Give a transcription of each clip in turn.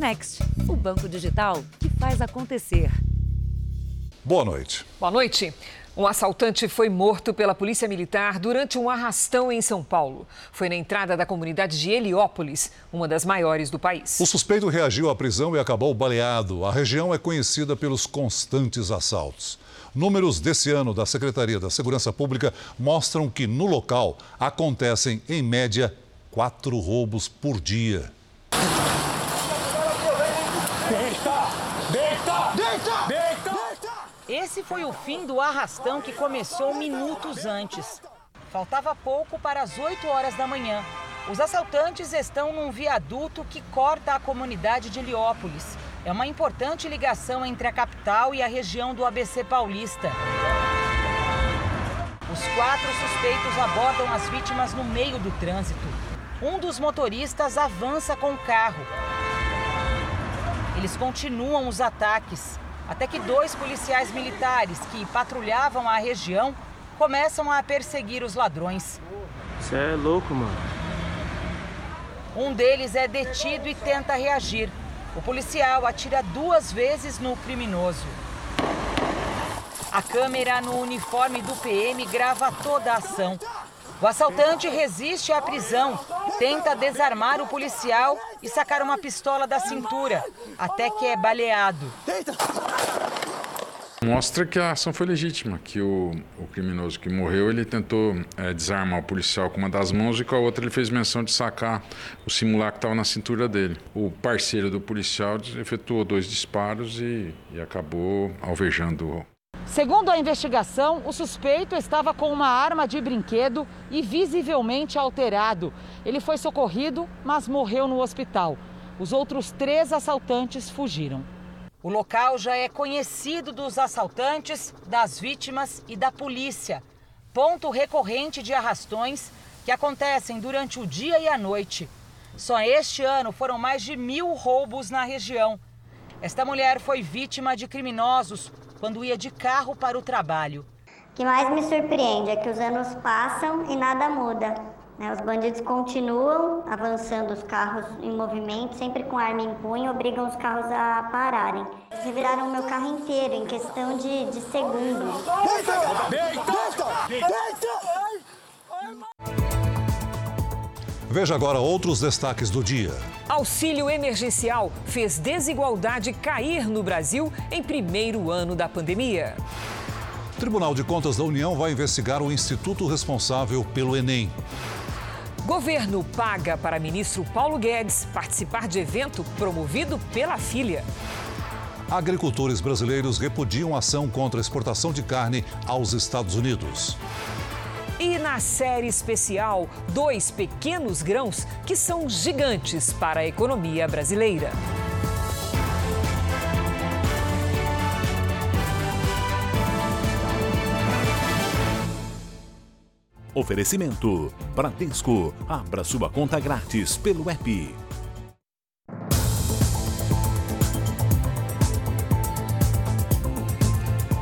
Next, o banco digital que faz acontecer. Boa noite. Boa noite. Um assaltante foi morto pela Polícia Militar durante um arrastão em São Paulo. Foi na entrada da comunidade de Heliópolis, uma das maiores do país. O suspeito reagiu à prisão e acabou baleado. A região é conhecida pelos constantes assaltos. Números desse ano da Secretaria da Segurança Pública mostram que no local acontecem, em média, quatro roubos por dia. Esse foi o fim do arrastão que começou minutos antes. Faltava pouco para as 8 horas da manhã. Os assaltantes estão num viaduto que corta a comunidade de Heliópolis. É uma importante ligação entre a capital e a região do ABC Paulista. Os quatro suspeitos abordam as vítimas no meio do trânsito. Um dos motoristas avança com o carro. Eles continuam os ataques até que dois policiais militares que patrulhavam a região começam a perseguir os ladrões. Você é louco, mano. Um deles é detido e tenta reagir. O policial atira duas vezes no criminoso. A câmera no uniforme do PM grava toda a ação. O assaltante resiste à prisão, tenta desarmar o policial e sacar uma pistola da cintura, até que é baleado. Mostra que a ação foi legítima, que o, o criminoso que morreu, ele tentou é, desarmar o policial com uma das mãos e com a outra ele fez menção de sacar o simulacro que estava na cintura dele. O parceiro do policial efetuou dois disparos e, e acabou alvejando Segundo a investigação, o suspeito estava com uma arma de brinquedo e visivelmente alterado. Ele foi socorrido, mas morreu no hospital. Os outros três assaltantes fugiram. O local já é conhecido dos assaltantes, das vítimas e da polícia. Ponto recorrente de arrastões que acontecem durante o dia e a noite. Só este ano foram mais de mil roubos na região. Esta mulher foi vítima de criminosos quando ia de carro para o trabalho. O que mais me surpreende é que os anos passam e nada muda. Né? Os bandidos continuam avançando os carros em movimento, sempre com arma em punho, obrigam os carros a pararem. Eles reviraram o meu carro inteiro em questão de, de segundos. Deita! Deita! Deita! Veja agora outros destaques do dia. Auxílio emergencial fez desigualdade cair no Brasil em primeiro ano da pandemia. O Tribunal de Contas da União vai investigar o instituto responsável pelo Enem. Governo paga para ministro Paulo Guedes participar de evento promovido pela filha. Agricultores brasileiros repudiam ação contra a exportação de carne aos Estados Unidos. E na série especial, dois pequenos grãos que são gigantes para a economia brasileira. Oferecimento: Bradesco. Abra sua conta grátis pelo app.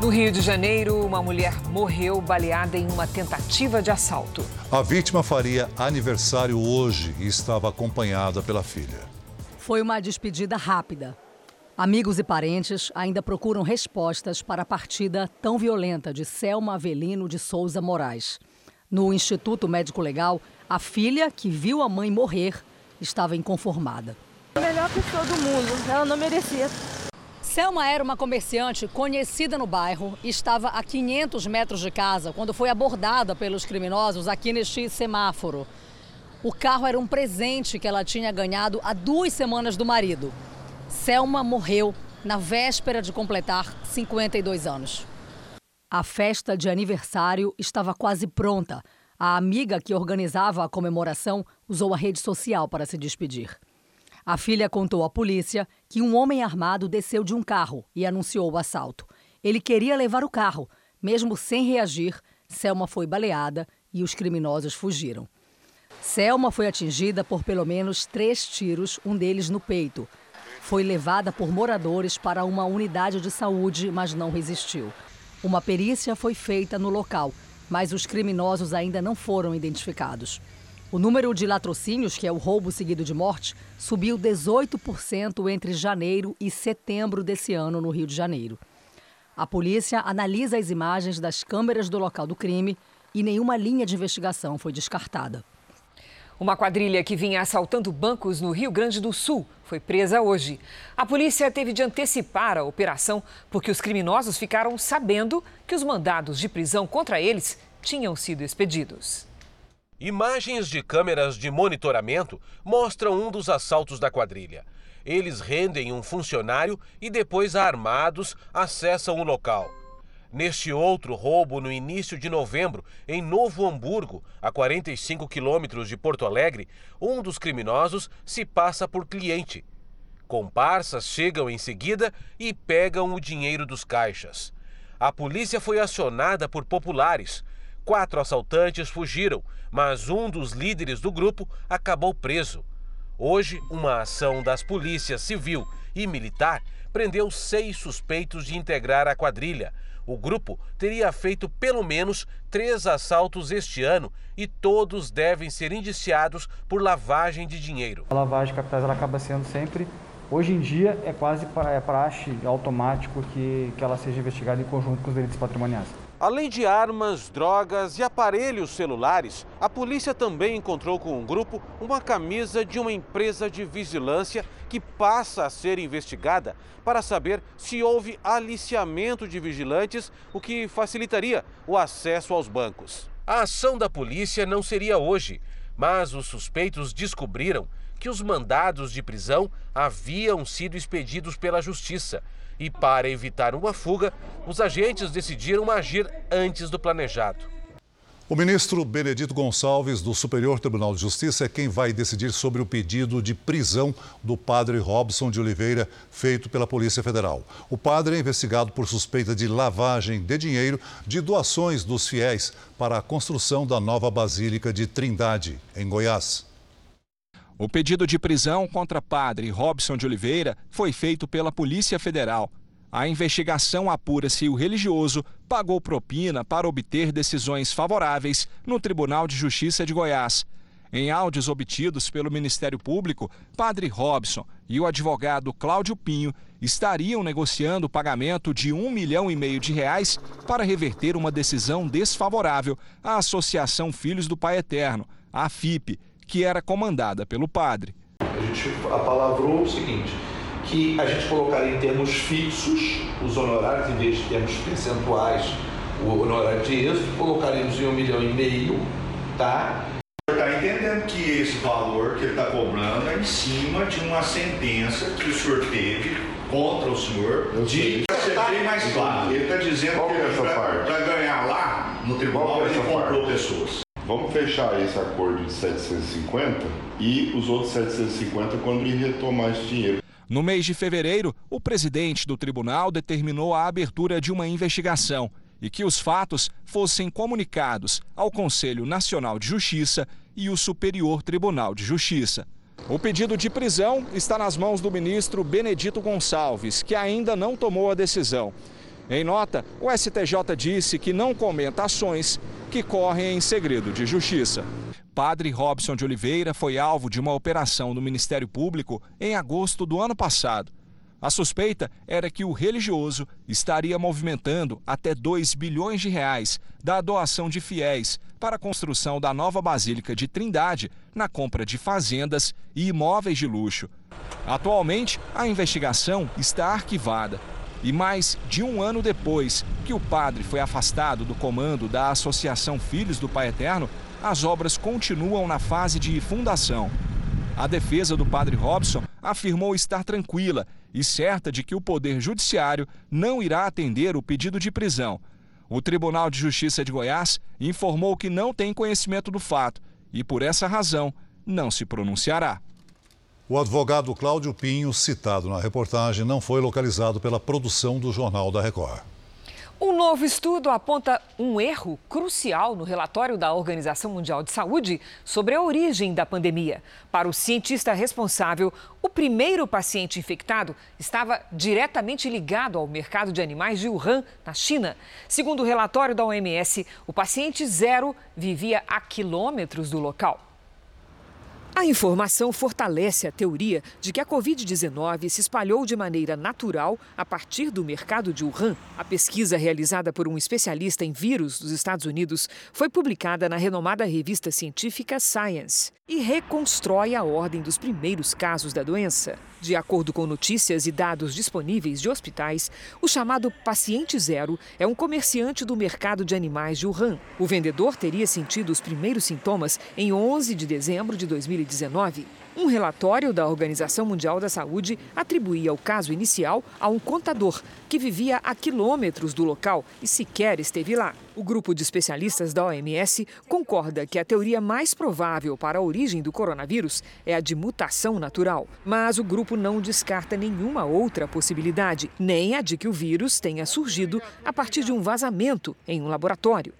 No Rio de Janeiro, uma mulher morreu baleada em uma tentativa de assalto. A vítima faria aniversário hoje e estava acompanhada pela filha. Foi uma despedida rápida. Amigos e parentes ainda procuram respostas para a partida tão violenta de Selma Avelino de Souza Moraes. No Instituto Médico Legal, a filha, que viu a mãe morrer, estava inconformada. A melhor pessoa do mundo, ela não merecia Selma era uma comerciante conhecida no bairro e estava a 500 metros de casa quando foi abordada pelos criminosos aqui neste semáforo. O carro era um presente que ela tinha ganhado há duas semanas do marido. Selma morreu na véspera de completar 52 anos. A festa de aniversário estava quase pronta. A amiga que organizava a comemoração usou a rede social para se despedir. A filha contou à polícia que um homem armado desceu de um carro e anunciou o assalto. Ele queria levar o carro. Mesmo sem reagir, Selma foi baleada e os criminosos fugiram. Selma foi atingida por pelo menos três tiros, um deles no peito. Foi levada por moradores para uma unidade de saúde, mas não resistiu. Uma perícia foi feita no local, mas os criminosos ainda não foram identificados. O número de latrocínios, que é o roubo seguido de morte, subiu 18% entre janeiro e setembro desse ano no Rio de Janeiro. A polícia analisa as imagens das câmeras do local do crime e nenhuma linha de investigação foi descartada. Uma quadrilha que vinha assaltando bancos no Rio Grande do Sul foi presa hoje. A polícia teve de antecipar a operação porque os criminosos ficaram sabendo que os mandados de prisão contra eles tinham sido expedidos. Imagens de câmeras de monitoramento mostram um dos assaltos da quadrilha. Eles rendem um funcionário e depois, armados, acessam o local. Neste outro roubo, no início de novembro, em Novo Hamburgo, a 45 quilômetros de Porto Alegre, um dos criminosos se passa por cliente. Comparsas chegam em seguida e pegam o dinheiro dos caixas. A polícia foi acionada por populares. Quatro assaltantes fugiram, mas um dos líderes do grupo acabou preso. Hoje, uma ação das polícias civil e militar prendeu seis suspeitos de integrar a quadrilha. O grupo teria feito pelo menos três assaltos este ano e todos devem ser indiciados por lavagem de dinheiro. A lavagem de capitais ela acaba sendo sempre, hoje em dia, é quase é praxe automático que, que ela seja investigada em conjunto com os delitos patrimoniais. Além de armas, drogas e aparelhos celulares, a polícia também encontrou com um grupo uma camisa de uma empresa de vigilância que passa a ser investigada para saber se houve aliciamento de vigilantes, o que facilitaria o acesso aos bancos. A ação da polícia não seria hoje, mas os suspeitos descobriram que os mandados de prisão haviam sido expedidos pela justiça e para evitar uma fuga, os agentes decidiram agir antes do planejado. O ministro Benedito Gonçalves, do Superior Tribunal de Justiça, é quem vai decidir sobre o pedido de prisão do padre Robson de Oliveira, feito pela Polícia Federal. O padre é investigado por suspeita de lavagem de dinheiro de doações dos fiéis para a construção da nova Basílica de Trindade, em Goiás. O pedido de prisão contra padre Robson de Oliveira foi feito pela Polícia Federal. A investigação apura se o religioso pagou propina para obter decisões favoráveis no Tribunal de Justiça de Goiás. Em áudios obtidos pelo Ministério Público, Padre Robson e o advogado Cláudio Pinho estariam negociando o pagamento de um milhão e meio de reais para reverter uma decisão desfavorável à Associação Filhos do Pai Eterno, a FIP, que era comandada pelo padre. A gente apalavrou o seguinte, que a gente colocaria em termos fixos os honorários, em vez de termos percentuais, o honorário de êxito, colocaríamos em um milhão e meio, tá? Está entendendo que esse valor que ele está cobrando é em cima de uma sentença que o senhor teve contra o senhor de ser bem mais claro. Ele está dizendo Qual que é para ganhar lá no tribunal é ele comprou pessoas. Vamos fechar esse acordo de 750 e os outros 750 quando ele retomar esse dinheiro. No mês de fevereiro, o presidente do tribunal determinou a abertura de uma investigação e que os fatos fossem comunicados ao Conselho Nacional de Justiça e o Superior Tribunal de Justiça. O pedido de prisão está nas mãos do ministro Benedito Gonçalves, que ainda não tomou a decisão. Em nota, o STJ disse que não comenta ações que correm em segredo de justiça. Padre Robson de Oliveira foi alvo de uma operação do Ministério Público em agosto do ano passado. A suspeita era que o religioso estaria movimentando até 2 bilhões de reais da doação de fiéis para a construção da nova Basílica de Trindade na compra de fazendas e imóveis de luxo. Atualmente, a investigação está arquivada e mais de um ano depois que o padre foi afastado do comando da Associação Filhos do Pai Eterno, as obras continuam na fase de fundação. A defesa do padre Robson afirmou estar tranquila e certa de que o Poder Judiciário não irá atender o pedido de prisão. O Tribunal de Justiça de Goiás informou que não tem conhecimento do fato e, por essa razão, não se pronunciará. O advogado Cláudio Pinho, citado na reportagem, não foi localizado pela produção do Jornal da Record. Um novo estudo aponta um erro crucial no relatório da Organização Mundial de Saúde sobre a origem da pandemia. Para o cientista responsável, o primeiro paciente infectado estava diretamente ligado ao mercado de animais de Wuhan, na China. Segundo o relatório da OMS, o paciente zero vivia a quilômetros do local. A informação fortalece a teoria de que a Covid-19 se espalhou de maneira natural a partir do mercado de Wuhan. A pesquisa realizada por um especialista em vírus dos Estados Unidos foi publicada na renomada revista científica Science e reconstrói a ordem dos primeiros casos da doença. De acordo com notícias e dados disponíveis de hospitais, o chamado paciente zero é um comerciante do mercado de animais de Wuhan. O vendedor teria sentido os primeiros sintomas em 11 de dezembro de 2019. Um relatório da Organização Mundial da Saúde atribuía o caso inicial a um contador que vivia a quilômetros do local e sequer esteve lá. O grupo de especialistas da OMS concorda que a teoria mais provável para a origem do coronavírus é a de mutação natural, mas o grupo não descarta nenhuma outra possibilidade, nem a de que o vírus tenha surgido a partir de um vazamento em um laboratório.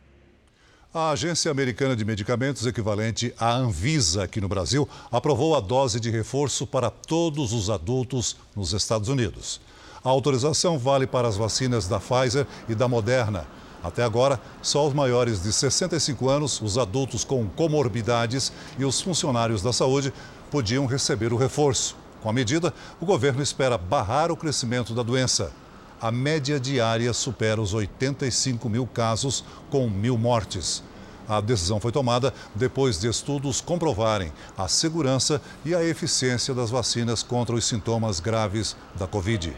A Agência Americana de Medicamentos, equivalente à Anvisa aqui no Brasil, aprovou a dose de reforço para todos os adultos nos Estados Unidos. A autorização vale para as vacinas da Pfizer e da Moderna. Até agora, só os maiores de 65 anos, os adultos com comorbidades e os funcionários da saúde podiam receber o reforço. Com a medida, o governo espera barrar o crescimento da doença a média diária supera os 85 mil casos, com mil mortes. A decisão foi tomada depois de estudos comprovarem a segurança e a eficiência das vacinas contra os sintomas graves da Covid.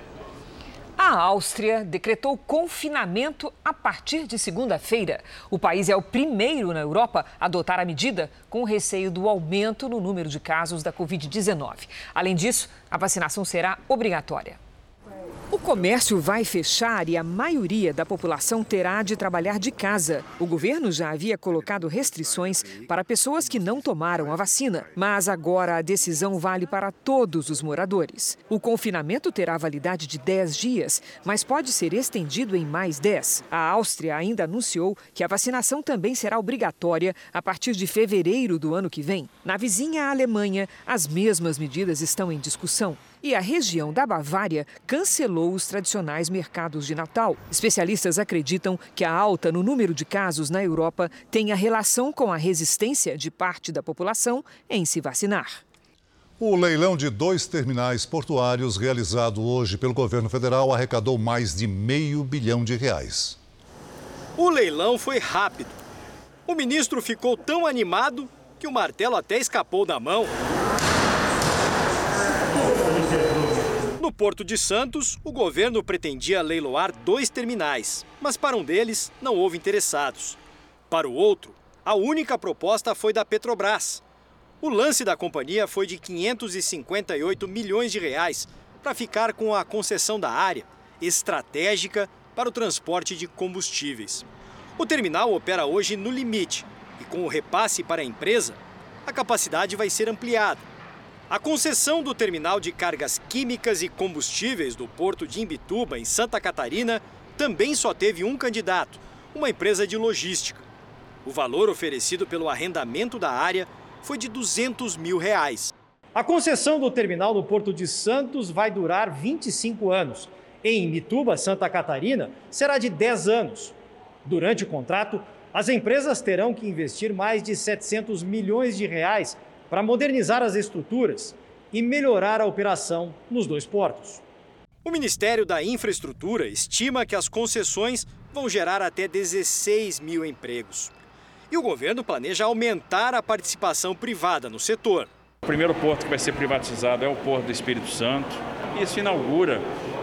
A Áustria decretou confinamento a partir de segunda-feira. O país é o primeiro na Europa a adotar a medida, com receio do aumento no número de casos da Covid-19. Além disso, a vacinação será obrigatória. O comércio vai fechar e a maioria da população terá de trabalhar de casa. O governo já havia colocado restrições para pessoas que não tomaram a vacina, mas agora a decisão vale para todos os moradores. O confinamento terá validade de 10 dias, mas pode ser estendido em mais 10. A Áustria ainda anunciou que a vacinação também será obrigatória a partir de fevereiro do ano que vem. Na vizinha Alemanha, as mesmas medidas estão em discussão e a região da Bavária cancelou os tradicionais mercados de Natal. Especialistas acreditam que a alta no número de casos na Europa tenha relação com a resistência de parte da população em se vacinar. O leilão de dois terminais portuários realizado hoje pelo governo federal arrecadou mais de meio bilhão de reais. O leilão foi rápido. O ministro ficou tão animado que o martelo até escapou da mão. No Porto de Santos, o governo pretendia leiloar dois terminais, mas para um deles não houve interessados. Para o outro, a única proposta foi da Petrobras. O lance da companhia foi de 558 milhões de reais para ficar com a concessão da área, estratégica para o transporte de combustíveis. O terminal opera hoje no limite e, com o repasse para a empresa, a capacidade vai ser ampliada. A concessão do terminal de cargas químicas e combustíveis do porto de Imbituba, em Santa Catarina, também só teve um candidato, uma empresa de logística. O valor oferecido pelo arrendamento da área foi de 200 mil reais. A concessão do terminal no Porto de Santos vai durar 25 anos. Em Imbituba, Santa Catarina, será de 10 anos. Durante o contrato, as empresas terão que investir mais de 700 milhões de reais para modernizar as estruturas e melhorar a operação nos dois portos. O Ministério da Infraestrutura estima que as concessões vão gerar até 16 mil empregos. E o governo planeja aumentar a participação privada no setor. O primeiro porto que vai ser privatizado é o Porto do Espírito Santo. Isso inaugura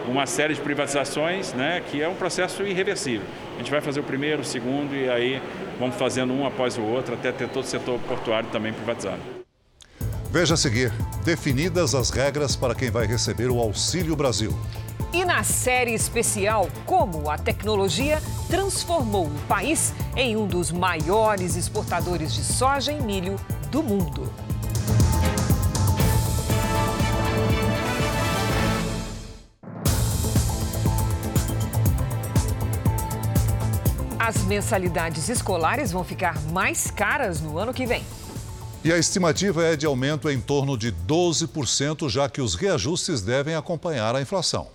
uma série de privatizações, né, que é um processo irreversível. A gente vai fazer o primeiro, o segundo e aí vamos fazendo um após o outro até ter todo o setor portuário também privatizado. Veja a seguir: definidas as regras para quem vai receber o Auxílio Brasil. E na série especial, como a tecnologia transformou o país em um dos maiores exportadores de soja e milho do mundo. As mensalidades escolares vão ficar mais caras no ano que vem. E a estimativa é de aumento em torno de 12%, já que os reajustes devem acompanhar a inflação.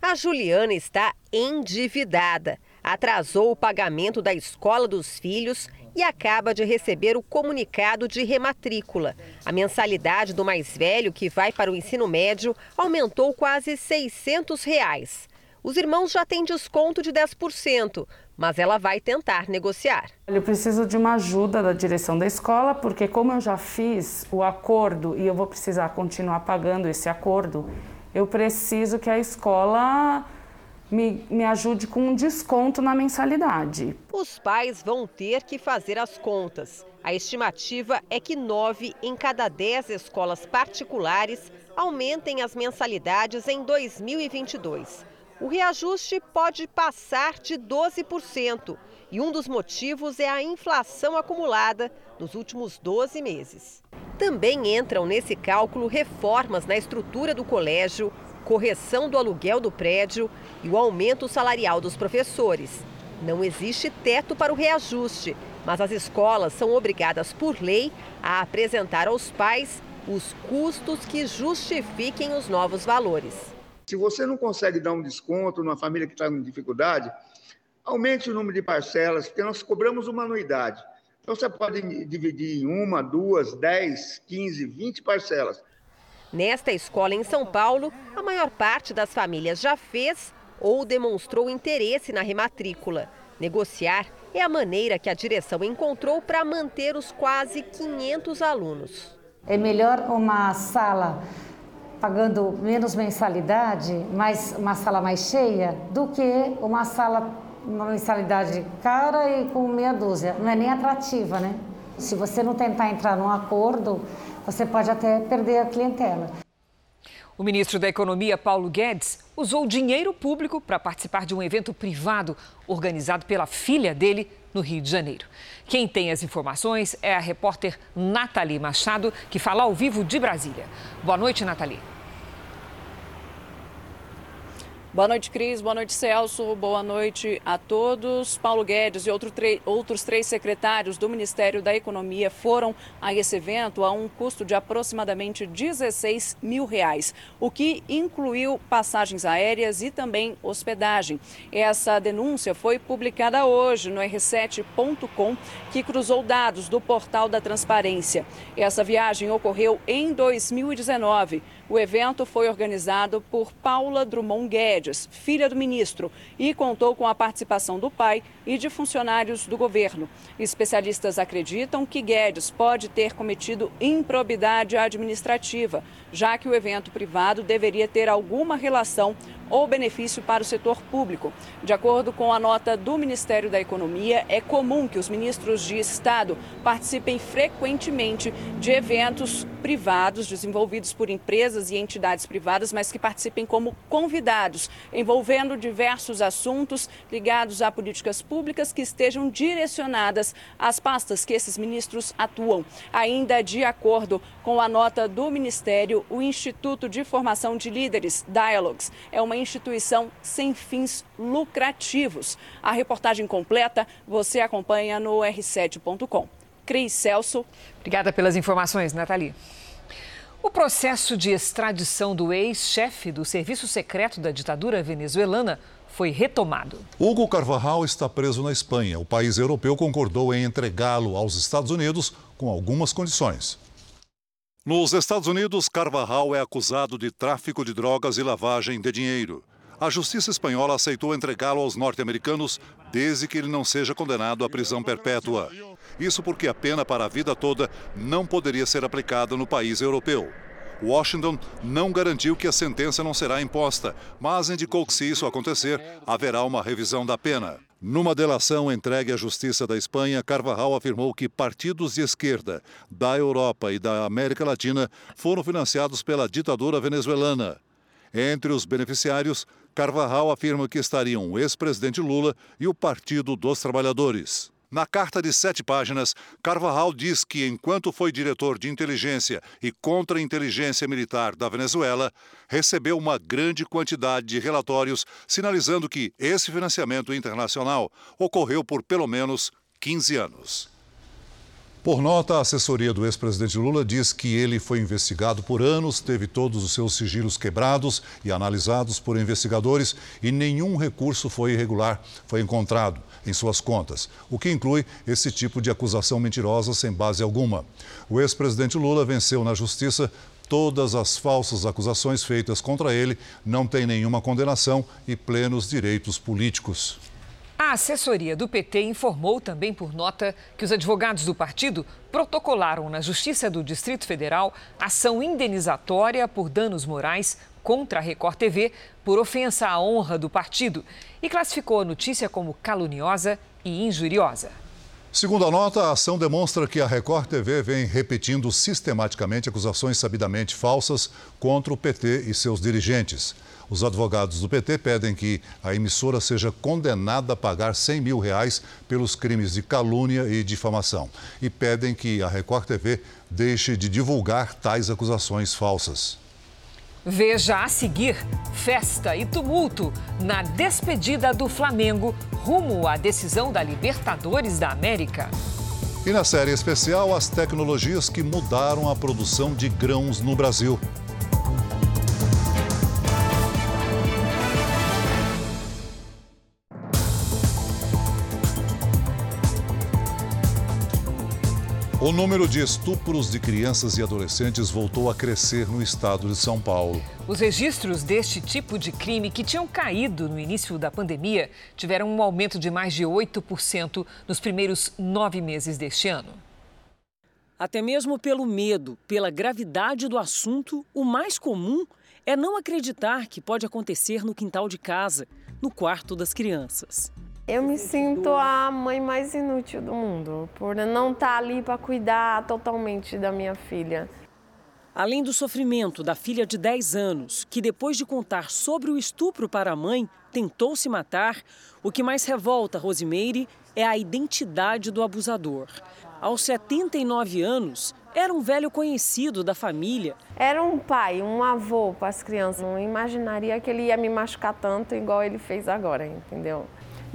A Juliana está endividada. Atrasou o pagamento da escola dos filhos e acaba de receber o comunicado de rematrícula. A mensalidade do mais velho, que vai para o ensino médio, aumentou quase 600 reais. Os irmãos já têm desconto de 10%, mas ela vai tentar negociar. Eu preciso de uma ajuda da direção da escola, porque como eu já fiz o acordo e eu vou precisar continuar pagando esse acordo, eu preciso que a escola me, me ajude com um desconto na mensalidade. Os pais vão ter que fazer as contas. A estimativa é que nove em cada dez escolas particulares aumentem as mensalidades em 2022. O reajuste pode passar de 12%, e um dos motivos é a inflação acumulada nos últimos 12 meses. Também entram nesse cálculo reformas na estrutura do colégio, correção do aluguel do prédio e o aumento salarial dos professores. Não existe teto para o reajuste, mas as escolas são obrigadas por lei a apresentar aos pais os custos que justifiquem os novos valores. Se você não consegue dar um desconto numa família que está em dificuldade, aumente o número de parcelas, porque nós cobramos uma anuidade. Então você pode dividir em uma, duas, dez, quinze, vinte parcelas. Nesta escola em São Paulo, a maior parte das famílias já fez ou demonstrou interesse na rematrícula. Negociar é a maneira que a direção encontrou para manter os quase 500 alunos. É melhor uma sala pagando menos mensalidade, mas uma sala mais cheia, do que uma sala uma mensalidade cara e com meia dúzia. Não é nem atrativa, né? Se você não tentar entrar num acordo, você pode até perder a clientela. O ministro da Economia, Paulo Guedes, usou dinheiro público para participar de um evento privado organizado pela filha dele no Rio de Janeiro. Quem tem as informações é a repórter Nathalie Machado, que fala ao vivo de Brasília. Boa noite, Nathalie. Boa noite, Cris. Boa noite, Celso. Boa noite a todos. Paulo Guedes e outro outros três secretários do Ministério da Economia foram a esse evento a um custo de aproximadamente 16 mil reais, o que incluiu passagens aéreas e também hospedagem. Essa denúncia foi publicada hoje no r7.com, que cruzou dados do portal da Transparência. Essa viagem ocorreu em 2019. O evento foi organizado por Paula Drummond Guedes, filha do ministro, e contou com a participação do pai e de funcionários do governo. Especialistas acreditam que Guedes pode ter cometido improbidade administrativa, já que o evento privado deveria ter alguma relação ou benefício para o setor público. De acordo com a nota do Ministério da Economia, é comum que os ministros de Estado participem frequentemente de eventos privados desenvolvidos por empresas e entidades privadas, mas que participem como convidados, envolvendo diversos assuntos ligados a políticas públicas que estejam direcionadas às pastas que esses ministros atuam. Ainda de acordo com a nota do Ministério, o Instituto de Formação de Líderes, Dialogues, é uma instituição sem fins lucrativos. A reportagem completa você acompanha no r7.com. Cris Celso. Obrigada pelas informações, Nathalie. O processo de extradição do ex-chefe do Serviço Secreto da ditadura venezuelana foi retomado. Hugo Carvajal está preso na Espanha. O país europeu concordou em entregá-lo aos Estados Unidos com algumas condições. Nos Estados Unidos, Carvajal é acusado de tráfico de drogas e lavagem de dinheiro. A justiça espanhola aceitou entregá-lo aos norte-americanos desde que ele não seja condenado à prisão perpétua. Isso porque a pena para a vida toda não poderia ser aplicada no país europeu. Washington não garantiu que a sentença não será imposta, mas indicou que, se isso acontecer, haverá uma revisão da pena. Numa delação entregue à Justiça da Espanha, Carvajal afirmou que partidos de esquerda da Europa e da América Latina foram financiados pela ditadura venezuelana. Entre os beneficiários, Carvajal afirma que estariam o ex-presidente Lula e o Partido dos Trabalhadores. Na carta de sete páginas, Carvajal diz que, enquanto foi diretor de inteligência e contra-inteligência militar da Venezuela, recebeu uma grande quantidade de relatórios sinalizando que esse financiamento internacional ocorreu por pelo menos 15 anos. Por nota, a assessoria do ex-presidente Lula diz que ele foi investigado por anos, teve todos os seus sigilos quebrados e analisados por investigadores e nenhum recurso foi irregular foi encontrado em suas contas, o que inclui esse tipo de acusação mentirosa sem base alguma. O ex-presidente Lula venceu na justiça todas as falsas acusações feitas contra ele, não tem nenhuma condenação e plenos direitos políticos. A assessoria do PT informou também por nota que os advogados do partido protocolaram na Justiça do Distrito Federal ação indenizatória por danos morais contra a Record TV por ofensa à honra do partido e classificou a notícia como caluniosa e injuriosa. Segundo a nota, a ação demonstra que a Record TV vem repetindo sistematicamente acusações sabidamente falsas contra o PT e seus dirigentes. Os advogados do PT pedem que a emissora seja condenada a pagar 100 mil reais pelos crimes de calúnia e difamação. E pedem que a Record TV deixe de divulgar tais acusações falsas. Veja a seguir: festa e tumulto na despedida do Flamengo rumo à decisão da Libertadores da América. E na série especial, as tecnologias que mudaram a produção de grãos no Brasil. O número de estupros de crianças e adolescentes voltou a crescer no estado de São Paulo. Os registros deste tipo de crime, que tinham caído no início da pandemia, tiveram um aumento de mais de 8% nos primeiros nove meses deste ano. Até mesmo pelo medo, pela gravidade do assunto, o mais comum é não acreditar que pode acontecer no quintal de casa, no quarto das crianças. Eu me sinto a mãe mais inútil do mundo, por não estar ali para cuidar totalmente da minha filha. Além do sofrimento da filha de 10 anos, que depois de contar sobre o estupro para a mãe, tentou se matar, o que mais revolta Rosimeire é a identidade do abusador. Aos 79 anos, era um velho conhecido da família. Era um pai, um avô para as crianças. Não imaginaria que ele ia me machucar tanto igual ele fez agora, entendeu?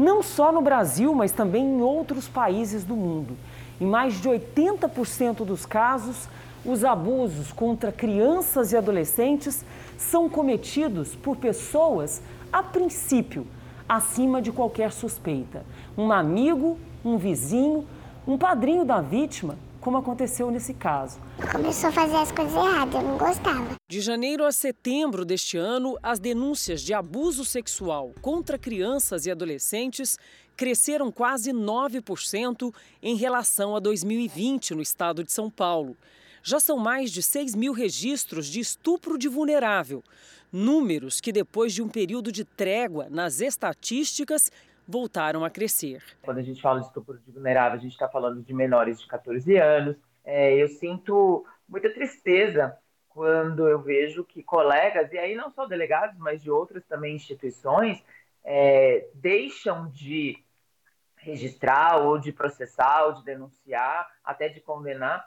Não só no Brasil, mas também em outros países do mundo. Em mais de 80% dos casos, os abusos contra crianças e adolescentes são cometidos por pessoas, a princípio, acima de qualquer suspeita. Um amigo, um vizinho, um padrinho da vítima como aconteceu nesse caso. Começou a fazer as coisas erradas, eu não gostava. De janeiro a setembro deste ano, as denúncias de abuso sexual contra crianças e adolescentes cresceram quase 9% em relação a 2020 no estado de São Paulo. Já são mais de 6 mil registros de estupro de vulnerável. Números que, depois de um período de trégua nas estatísticas, voltaram a crescer. Quando a gente fala de estupro de vulnerável, a gente está falando de menores de 14 anos. É, eu sinto muita tristeza quando eu vejo que colegas, e aí não só delegados, mas de outras também instituições, é, deixam de registrar ou de processar ou de denunciar, até de condenar,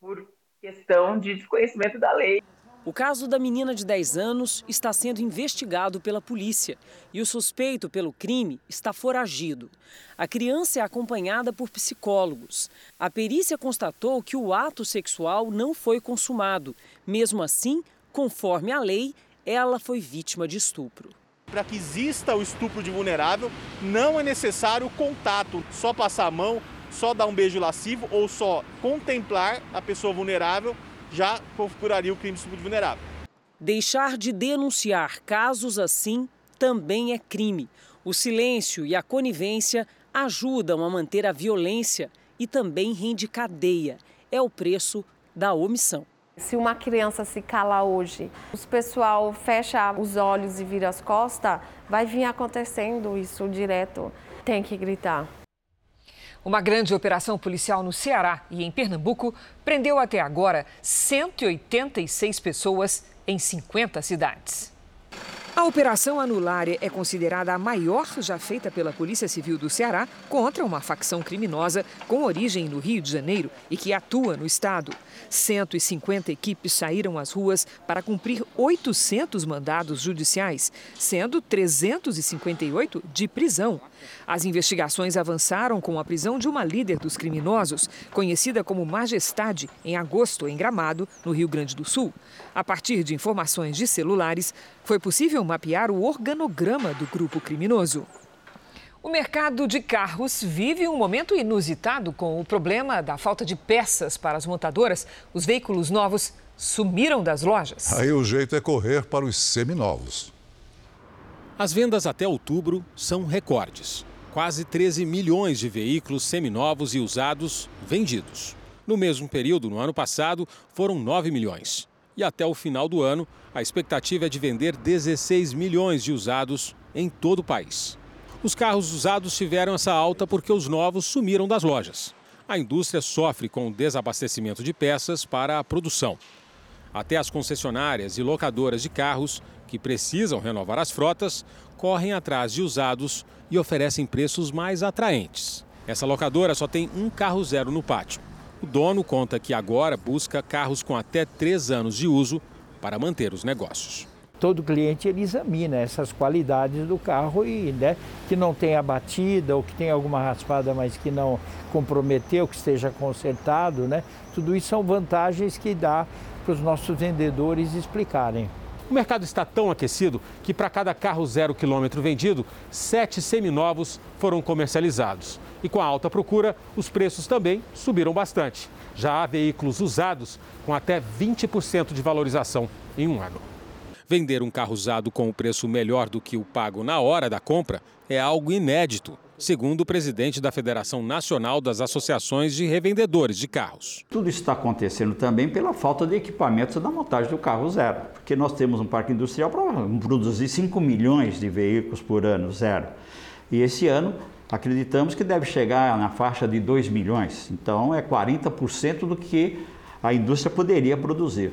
por questão de desconhecimento da lei. O caso da menina de 10 anos está sendo investigado pela polícia e o suspeito pelo crime está foragido. A criança é acompanhada por psicólogos. A perícia constatou que o ato sexual não foi consumado. Mesmo assim, conforme a lei, ela foi vítima de estupro. Para que exista o estupro de vulnerável, não é necessário contato, só passar a mão, só dar um beijo lascivo ou só contemplar a pessoa vulnerável já configuraria o crime de estupro vulnerável. Deixar de denunciar casos assim também é crime. O silêncio e a conivência ajudam a manter a violência e também rende cadeia. É o preço da omissão. Se uma criança se cala hoje, o pessoal fecha os olhos e vira as costas, vai vir acontecendo isso direto. Tem que gritar. Uma grande operação policial no Ceará e em Pernambuco prendeu até agora 186 pessoas em 50 cidades. A Operação Anulare é considerada a maior já feita pela Polícia Civil do Ceará contra uma facção criminosa com origem no Rio de Janeiro e que atua no estado. 150 equipes saíram às ruas para cumprir 800 mandados judiciais, sendo 358 de prisão. As investigações avançaram com a prisão de uma líder dos criminosos, conhecida como Majestade, em agosto em Gramado, no Rio Grande do Sul. A partir de informações de celulares, foi possível mapear o organograma do grupo criminoso. O mercado de carros vive um momento inusitado com o problema da falta de peças para as montadoras. Os veículos novos sumiram das lojas. Aí o jeito é correr para os seminovos. As vendas até outubro são recordes. Quase 13 milhões de veículos seminovos e usados vendidos. No mesmo período, no ano passado, foram 9 milhões. E até o final do ano, a expectativa é de vender 16 milhões de usados em todo o país. Os carros usados tiveram essa alta porque os novos sumiram das lojas. A indústria sofre com o desabastecimento de peças para a produção. Até as concessionárias e locadoras de carros, que precisam renovar as frotas, correm atrás de usados e oferecem preços mais atraentes. Essa locadora só tem um carro zero no pátio. O dono conta que agora busca carros com até três anos de uso para manter os negócios. Todo cliente ele examina essas qualidades do carro e né, que não tenha batida ou que tenha alguma raspada, mas que não comprometeu, que esteja consertado, né? Tudo isso são vantagens que dá para os nossos vendedores explicarem. O mercado está tão aquecido que para cada carro zero quilômetro vendido, sete seminovos foram comercializados. E com a alta procura, os preços também subiram bastante. Já há veículos usados com até 20% de valorização em um ano. Vender um carro usado com o preço melhor do que o pago na hora da compra é algo inédito, segundo o presidente da Federação Nacional das Associações de Revendedores de Carros. Tudo isso está acontecendo também pela falta de equipamentos da montagem do carro zero, porque nós temos um parque industrial para produzir 5 milhões de veículos por ano zero. E esse ano acreditamos que deve chegar na faixa de 2 milhões. Então é 40% do que a indústria poderia produzir.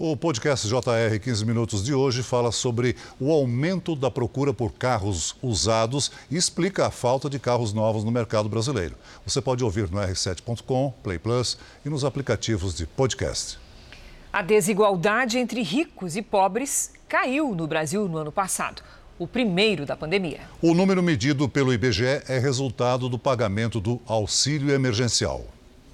O podcast JR 15 Minutos de hoje fala sobre o aumento da procura por carros usados e explica a falta de carros novos no mercado brasileiro. Você pode ouvir no r7.com, Play Plus e nos aplicativos de podcast. A desigualdade entre ricos e pobres caiu no Brasil no ano passado o primeiro da pandemia. O número medido pelo IBGE é resultado do pagamento do auxílio emergencial.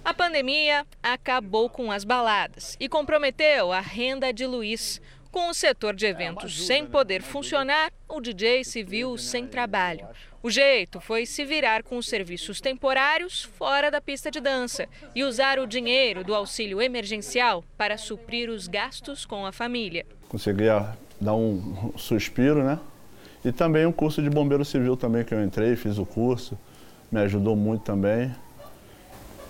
A pandemia acabou com as baladas e comprometeu a renda de Luiz. Com o setor de eventos sem poder funcionar, o DJ se viu sem trabalho. O jeito foi se virar com os serviços temporários fora da pista de dança e usar o dinheiro do auxílio emergencial para suprir os gastos com a família. Consegui dar um suspiro, né? E também um curso de bombeiro civil também que eu entrei, fiz o curso, me ajudou muito também.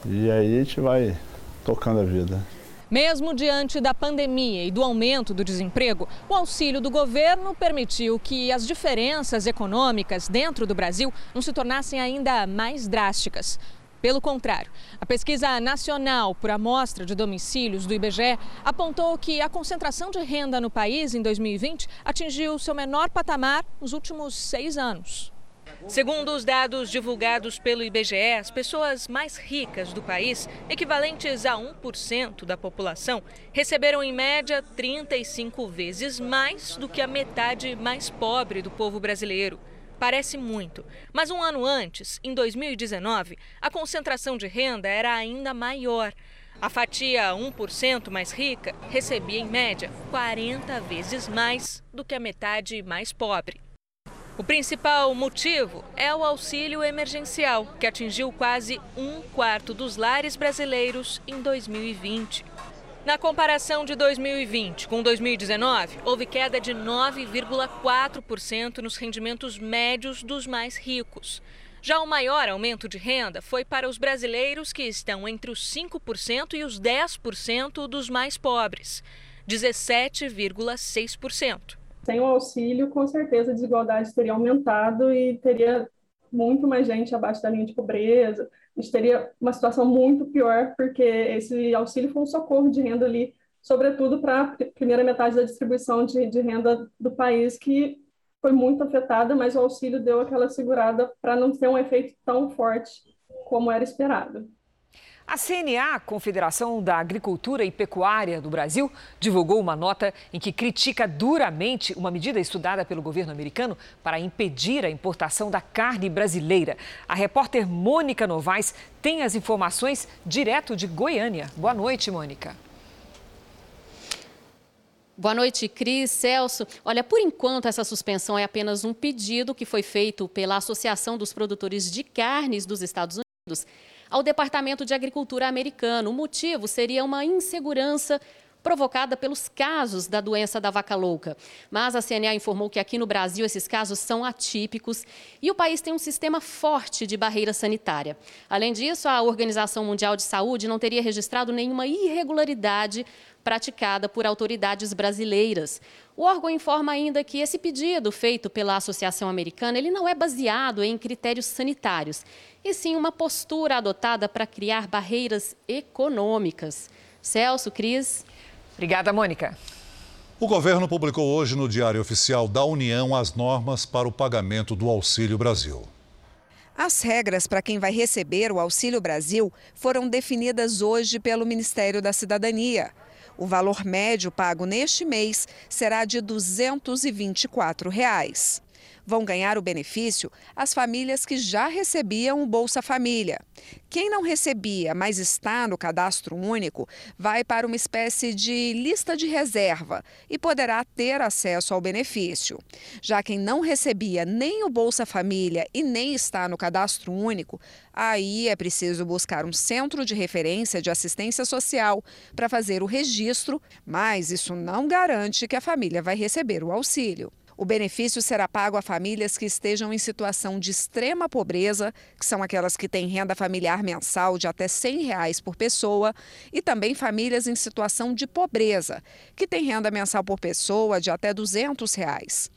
E aí a gente vai tocando a vida. Mesmo diante da pandemia e do aumento do desemprego, o auxílio do governo permitiu que as diferenças econômicas dentro do Brasil não se tornassem ainda mais drásticas. Pelo contrário, a pesquisa nacional por amostra de domicílios do IBGE apontou que a concentração de renda no país em 2020 atingiu seu menor patamar nos últimos seis anos. Segundo os dados divulgados pelo IBGE, as pessoas mais ricas do país, equivalentes a 1% da população, receberam em média 35 vezes mais do que a metade mais pobre do povo brasileiro. Parece muito, mas um ano antes, em 2019, a concentração de renda era ainda maior. A fatia 1% mais rica recebia, em média, 40 vezes mais do que a metade mais pobre. O principal motivo é o auxílio emergencial, que atingiu quase um quarto dos lares brasileiros em 2020. Na comparação de 2020 com 2019, houve queda de 9,4% nos rendimentos médios dos mais ricos. Já o maior aumento de renda foi para os brasileiros que estão entre os 5% e os 10% dos mais pobres, 17,6%. Sem o auxílio, com certeza a desigualdade teria aumentado e teria muito mais gente abaixo da linha de pobreza, a gente teria uma situação muito pior, porque esse auxílio foi um socorro de renda ali sobretudo para a primeira metade da distribuição de, de renda do país, que foi muito afetada, mas o auxílio deu aquela segurada para não ter um efeito tão forte como era esperado. A CNA, Confederação da Agricultura e Pecuária do Brasil, divulgou uma nota em que critica duramente uma medida estudada pelo governo americano para impedir a importação da carne brasileira. A repórter Mônica Novaes tem as informações direto de Goiânia. Boa noite, Mônica. Boa noite, Cris, Celso. Olha, por enquanto essa suspensão é apenas um pedido que foi feito pela Associação dos Produtores de Carnes dos Estados Unidos ao Departamento de Agricultura americano. O motivo seria uma insegurança provocada pelos casos da doença da vaca louca. Mas a CNA informou que aqui no Brasil esses casos são atípicos e o país tem um sistema forte de barreira sanitária. Além disso, a Organização Mundial de Saúde não teria registrado nenhuma irregularidade praticada por autoridades brasileiras. O órgão informa ainda que esse pedido feito pela Associação Americana ele não é baseado em critérios sanitários, e sim uma postura adotada para criar barreiras econômicas. Celso, Cris. Obrigada, Mônica. O governo publicou hoje no Diário Oficial da União as normas para o pagamento do Auxílio Brasil. As regras para quem vai receber o Auxílio Brasil foram definidas hoje pelo Ministério da Cidadania. O valor médio pago neste mês será de 224 reais. Vão ganhar o benefício as famílias que já recebiam o Bolsa Família. Quem não recebia, mas está no cadastro único, vai para uma espécie de lista de reserva e poderá ter acesso ao benefício. Já quem não recebia nem o Bolsa Família e nem está no cadastro único, aí é preciso buscar um centro de referência de assistência social para fazer o registro, mas isso não garante que a família vai receber o auxílio. O benefício será pago a famílias que estejam em situação de extrema pobreza, que são aquelas que têm renda familiar mensal de até 100 reais por pessoa, e também famílias em situação de pobreza, que têm renda mensal por pessoa de até 200 reais.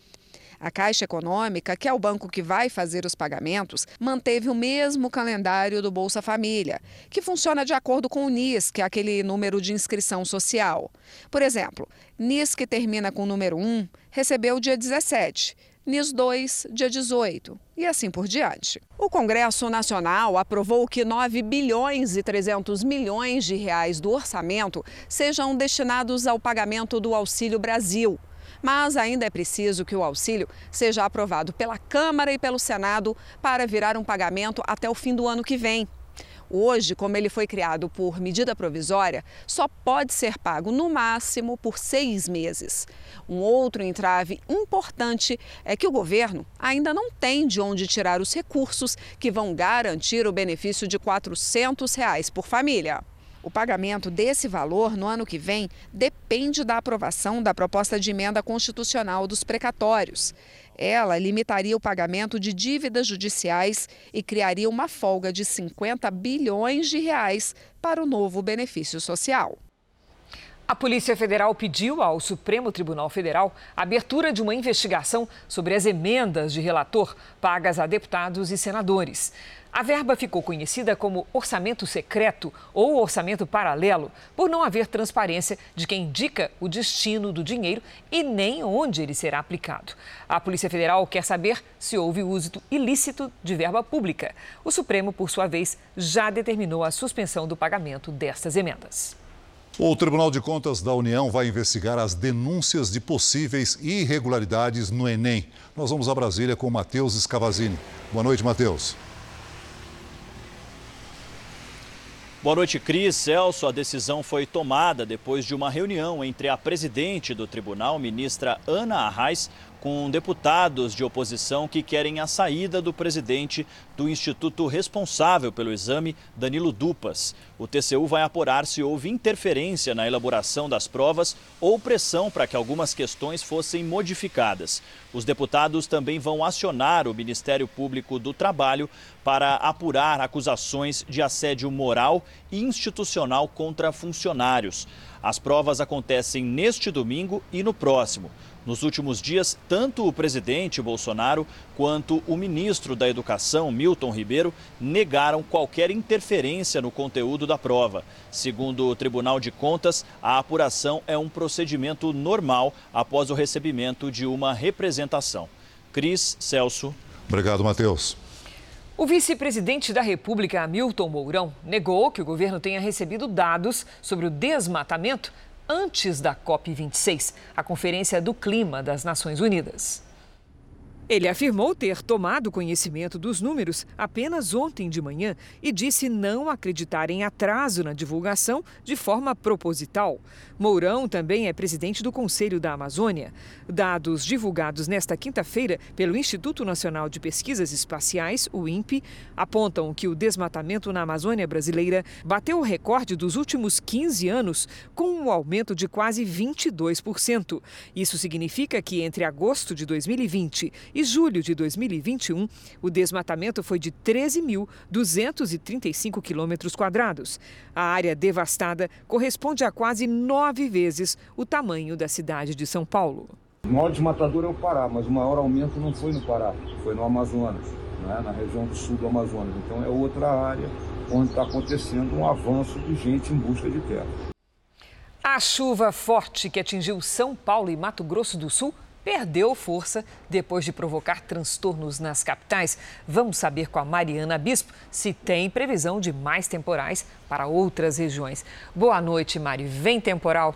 A Caixa Econômica, que é o banco que vai fazer os pagamentos, manteve o mesmo calendário do Bolsa Família, que funciona de acordo com o NIS, que é aquele número de inscrição social. Por exemplo, NIS que termina com o número 1 recebeu dia 17. NIS 2, dia 18, e assim por diante. O Congresso Nacional aprovou que 9 bilhões e 300 milhões de reais do orçamento sejam destinados ao pagamento do Auxílio Brasil, mas ainda é preciso que o auxílio seja aprovado pela Câmara e pelo Senado para virar um pagamento até o fim do ano que vem. Hoje, como ele foi criado por medida provisória, só pode ser pago no máximo por seis meses. Um outro entrave importante é que o governo ainda não tem de onde tirar os recursos que vão garantir o benefício de 400 reais por família. O pagamento desse valor no ano que vem depende da aprovação da proposta de emenda constitucional dos precatórios. Ela limitaria o pagamento de dívidas judiciais e criaria uma folga de 50 bilhões de reais para o novo benefício social. A Polícia Federal pediu ao Supremo Tribunal Federal a abertura de uma investigação sobre as emendas de relator pagas a deputados e senadores. A verba ficou conhecida como orçamento secreto ou orçamento paralelo por não haver transparência de quem indica o destino do dinheiro e nem onde ele será aplicado. A Polícia Federal quer saber se houve uso ilícito de verba pública. O Supremo, por sua vez, já determinou a suspensão do pagamento destas emendas. O Tribunal de Contas da União vai investigar as denúncias de possíveis irregularidades no Enem. Nós vamos a Brasília com Matheus Escavazini. Boa noite, Matheus. Boa noite, Cris. Celso, a decisão foi tomada depois de uma reunião entre a presidente do tribunal, ministra Ana Arraes, com deputados de oposição que querem a saída do presidente do instituto responsável pelo exame, Danilo Dupas. O TCU vai apurar se houve interferência na elaboração das provas ou pressão para que algumas questões fossem modificadas. Os deputados também vão acionar o Ministério Público do Trabalho para apurar acusações de assédio moral e institucional contra funcionários. As provas acontecem neste domingo e no próximo. Nos últimos dias, tanto o presidente Bolsonaro quanto o ministro da Educação, Milton Ribeiro, negaram qualquer interferência no conteúdo da prova. Segundo o Tribunal de Contas, a apuração é um procedimento normal após o recebimento de uma representação. Cris Celso. Obrigado, Matheus. O vice-presidente da República, Hamilton Mourão, negou que o governo tenha recebido dados sobre o desmatamento antes da COP26, a Conferência do Clima das Nações Unidas. Ele afirmou ter tomado conhecimento dos números apenas ontem de manhã e disse não acreditar em atraso na divulgação de forma proposital. Mourão também é presidente do Conselho da Amazônia. Dados divulgados nesta quinta-feira pelo Instituto Nacional de Pesquisas Espaciais, o INPE, apontam que o desmatamento na Amazônia brasileira bateu o recorde dos últimos 15 anos, com um aumento de quase 22%. Isso significa que entre agosto de 2020 e julho de 2021, o desmatamento foi de 13.235 quilômetros quadrados. A área devastada corresponde a quase nove vezes o tamanho da cidade de São Paulo. O maior desmatador é o Pará, mas o maior aumento não foi no Pará, foi no Amazonas, né? na região do sul do Amazonas. Então é outra área onde está acontecendo um avanço de gente em busca de terra. A chuva forte que atingiu São Paulo e Mato Grosso do Sul perdeu força depois de provocar transtornos nas capitais. Vamos saber com a Mariana Bispo se tem previsão de mais temporais para outras regiões. Boa noite, Mari. Vem temporal?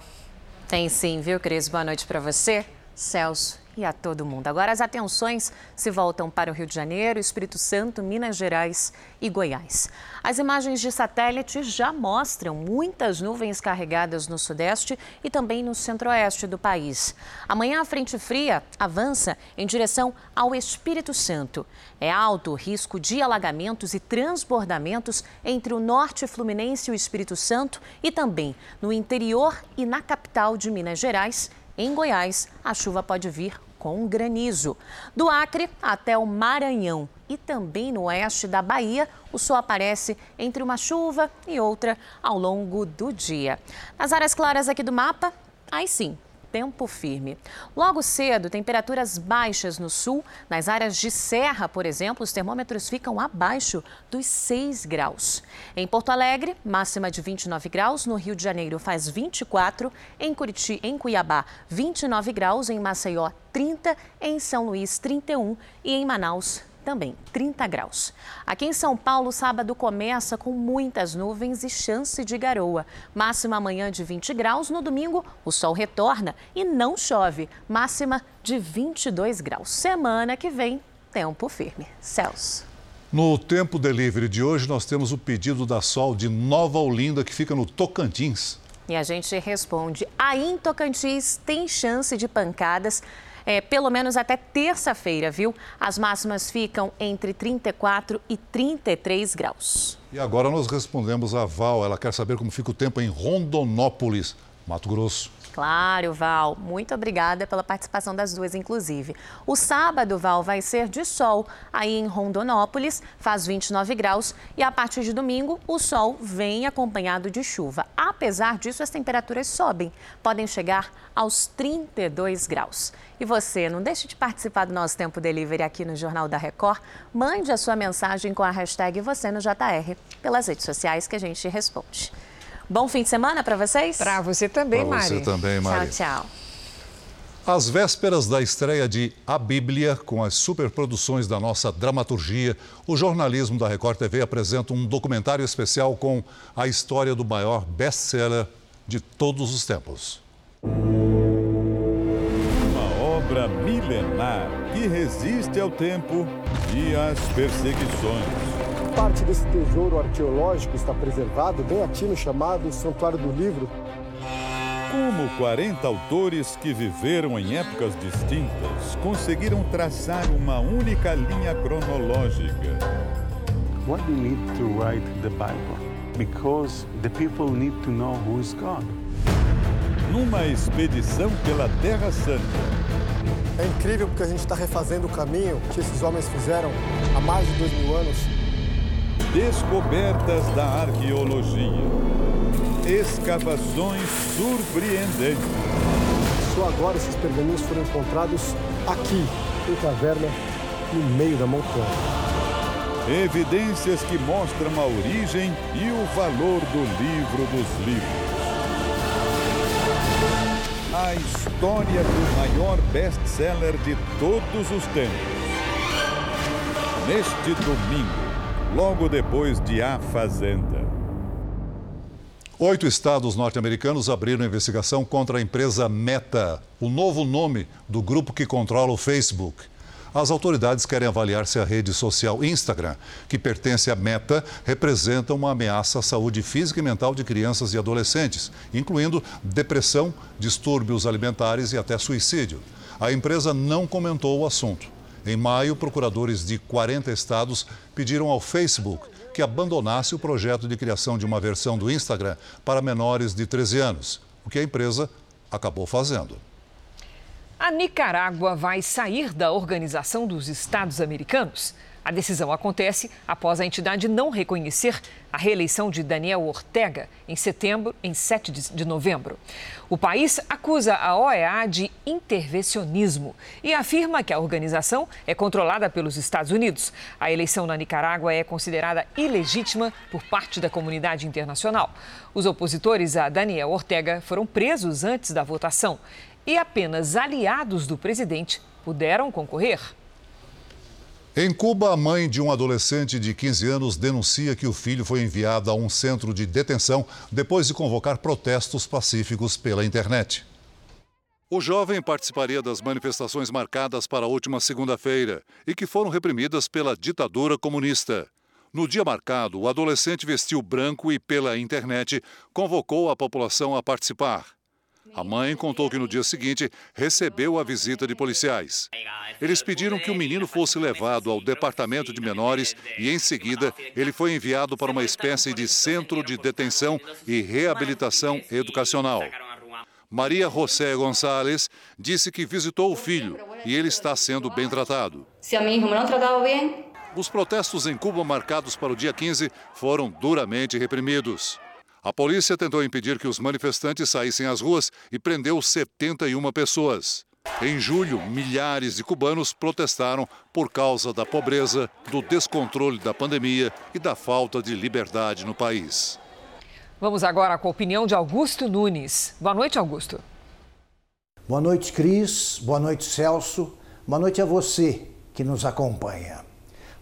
Tem sim, viu, Cris? Boa noite para você, Celso e a todo mundo. Agora as atenções se voltam para o Rio de Janeiro, Espírito Santo, Minas Gerais e Goiás. As imagens de satélite já mostram muitas nuvens carregadas no sudeste e também no centro-oeste do país. Amanhã a frente fria avança em direção ao Espírito Santo. É alto o risco de alagamentos e transbordamentos entre o norte fluminense e o Espírito Santo e também no interior e na capital de Minas Gerais em Goiás, a chuva pode vir com granizo. Do Acre até o Maranhão e também no oeste da Bahia, o sol aparece entre uma chuva e outra ao longo do dia. Nas áreas claras aqui do mapa, aí sim, tempo firme. Logo cedo, temperaturas baixas no sul. Nas áreas de serra, por exemplo, os termômetros ficam abaixo dos 6 graus. Em Porto Alegre, máxima de 29 graus. No Rio de Janeiro, faz 24. Em Curiti, em Cuiabá, 29 graus. Em Maceió, 30. Em São Luís, 31. E em Manaus, também 30 graus. Aqui em São Paulo, sábado começa com muitas nuvens e chance de garoa. Máxima amanhã de 20 graus. No domingo, o sol retorna e não chove. Máxima de 22 graus. Semana que vem, tempo firme. Céus. No Tempo Delivery de hoje, nós temos o pedido da Sol de Nova Olinda, que fica no Tocantins. E a gente responde: aí em Tocantins tem chance de pancadas é, pelo menos até terça-feira, viu? As máximas ficam entre 34 e 33 graus. E agora nós respondemos a Val. Ela quer saber como fica o tempo em Rondonópolis, Mato Grosso. Claro, Val. Muito obrigada pela participação das duas, inclusive. O sábado, Val, vai ser de sol aí em Rondonópolis, faz 29 graus. E a partir de domingo, o sol vem acompanhado de chuva. Apesar disso, as temperaturas sobem, podem chegar aos 32 graus. E você, não deixe de participar do nosso Tempo Delivery aqui no Jornal da Record. Mande a sua mensagem com a hashtag você no JR pelas redes sociais que a gente responde. Bom fim de semana para vocês? Para você também, pra Mari. Você também, Mari. Tchau, tchau. Às vésperas da estreia de A Bíblia, com as superproduções da nossa dramaturgia, o jornalismo da Record TV apresenta um documentário especial com a história do maior best-seller de todos os tempos. Uma obra milenar que resiste ao tempo e às perseguições. Parte desse tesouro arqueológico está preservado bem aqui no chamado Santuário do Livro. Como 40 autores que viveram em épocas distintas conseguiram traçar uma única linha cronológica. Why do you need to write the Bible? Because the people need to know who is God. Numa expedição pela Terra Santa. É incrível porque a gente está refazendo o caminho que esses homens fizeram há mais de dois mil anos. Descobertas da arqueologia. Escavações surpreendentes. Só agora esses pergaminhos foram encontrados aqui, em caverna, no meio da montanha. Evidências que mostram a origem e o valor do livro dos livros. A história do maior best-seller de todos os tempos. Neste domingo, logo depois de A Fazenda. Oito estados norte-americanos abriram investigação contra a empresa Meta, o novo nome do grupo que controla o Facebook. As autoridades querem avaliar se a rede social Instagram, que pertence à Meta, representa uma ameaça à saúde física e mental de crianças e adolescentes, incluindo depressão, distúrbios alimentares e até suicídio. A empresa não comentou o assunto. Em maio, procuradores de 40 estados pediram ao Facebook que abandonasse o projeto de criação de uma versão do Instagram para menores de 13 anos, o que a empresa acabou fazendo. A Nicarágua vai sair da Organização dos Estados Americanos. A decisão acontece após a entidade não reconhecer a reeleição de Daniel Ortega em setembro, em 7 de novembro. O país acusa a OEA de intervencionismo e afirma que a organização é controlada pelos Estados Unidos. A eleição na Nicarágua é considerada ilegítima por parte da comunidade internacional. Os opositores a Daniel Ortega foram presos antes da votação e apenas aliados do presidente puderam concorrer. Em Cuba, a mãe de um adolescente de 15 anos denuncia que o filho foi enviado a um centro de detenção depois de convocar protestos pacíficos pela internet. O jovem participaria das manifestações marcadas para a última segunda-feira e que foram reprimidas pela ditadura comunista. No dia marcado, o adolescente vestiu branco e, pela internet, convocou a população a participar. A mãe contou que no dia seguinte recebeu a visita de policiais. Eles pediram que o menino fosse levado ao departamento de menores e, em seguida, ele foi enviado para uma espécie de centro de detenção e reabilitação educacional. Maria José Gonçalves disse que visitou o filho e ele está sendo bem tratado. Se a minha irmã não tratava bem. Os protestos em Cuba marcados para o dia 15 foram duramente reprimidos. A polícia tentou impedir que os manifestantes saíssem às ruas e prendeu 71 pessoas. Em julho, milhares de cubanos protestaram por causa da pobreza, do descontrole da pandemia e da falta de liberdade no país. Vamos agora com a opinião de Augusto Nunes. Boa noite, Augusto. Boa noite, Cris. Boa noite, Celso. Boa noite a você que nos acompanha.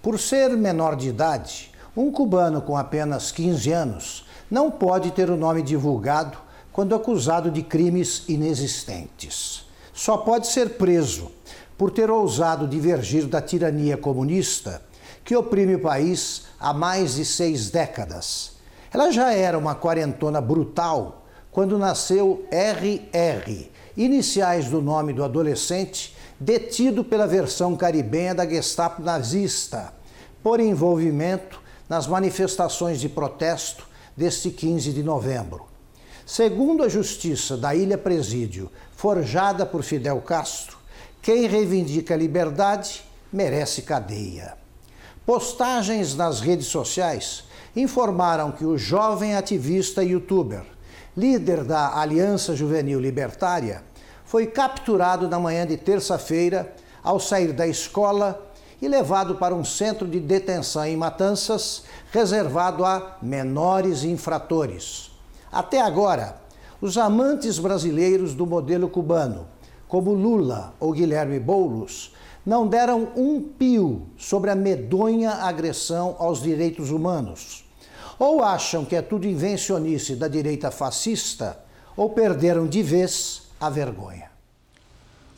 Por ser menor de idade, um cubano com apenas 15 anos não pode ter o nome divulgado quando acusado de crimes inexistentes. Só pode ser preso por ter ousado divergir da tirania comunista que oprime o país há mais de seis décadas. Ela já era uma quarentona brutal quando nasceu RR, iniciais do nome do adolescente detido pela versão caribenha da Gestapo nazista, por envolvimento nas manifestações de protesto deste 15 de novembro. Segundo a Justiça da Ilha Presídio, forjada por Fidel Castro, quem reivindica liberdade merece cadeia. Postagens nas redes sociais informaram que o jovem ativista youtuber, líder da Aliança Juvenil Libertária, foi capturado na manhã de terça-feira ao sair da escola e levado para um centro de detenção em Matanças, reservado a menores infratores. Até agora, os amantes brasileiros do modelo cubano, como Lula ou Guilherme Boulos, não deram um pio sobre a medonha agressão aos direitos humanos. Ou acham que é tudo invencionice da direita fascista, ou perderam de vez a vergonha.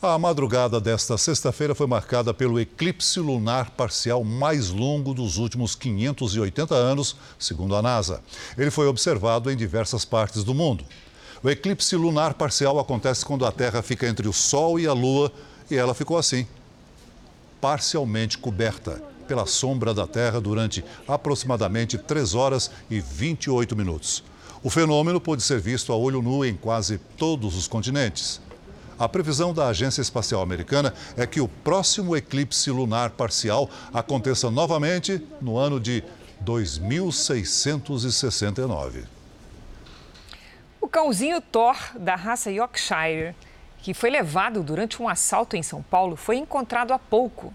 A madrugada desta sexta-feira foi marcada pelo eclipse lunar parcial mais longo dos últimos 580 anos, segundo a NASA. Ele foi observado em diversas partes do mundo. O eclipse lunar parcial acontece quando a Terra fica entre o Sol e a Lua e ela ficou assim, parcialmente coberta pela sombra da Terra durante aproximadamente 3 horas e 28 minutos. O fenômeno pôde ser visto a olho nu em quase todos os continentes. A previsão da Agência Espacial Americana é que o próximo eclipse lunar parcial aconteça novamente no ano de 2669. O cãozinho Thor, da raça Yorkshire, que foi levado durante um assalto em São Paulo, foi encontrado há pouco.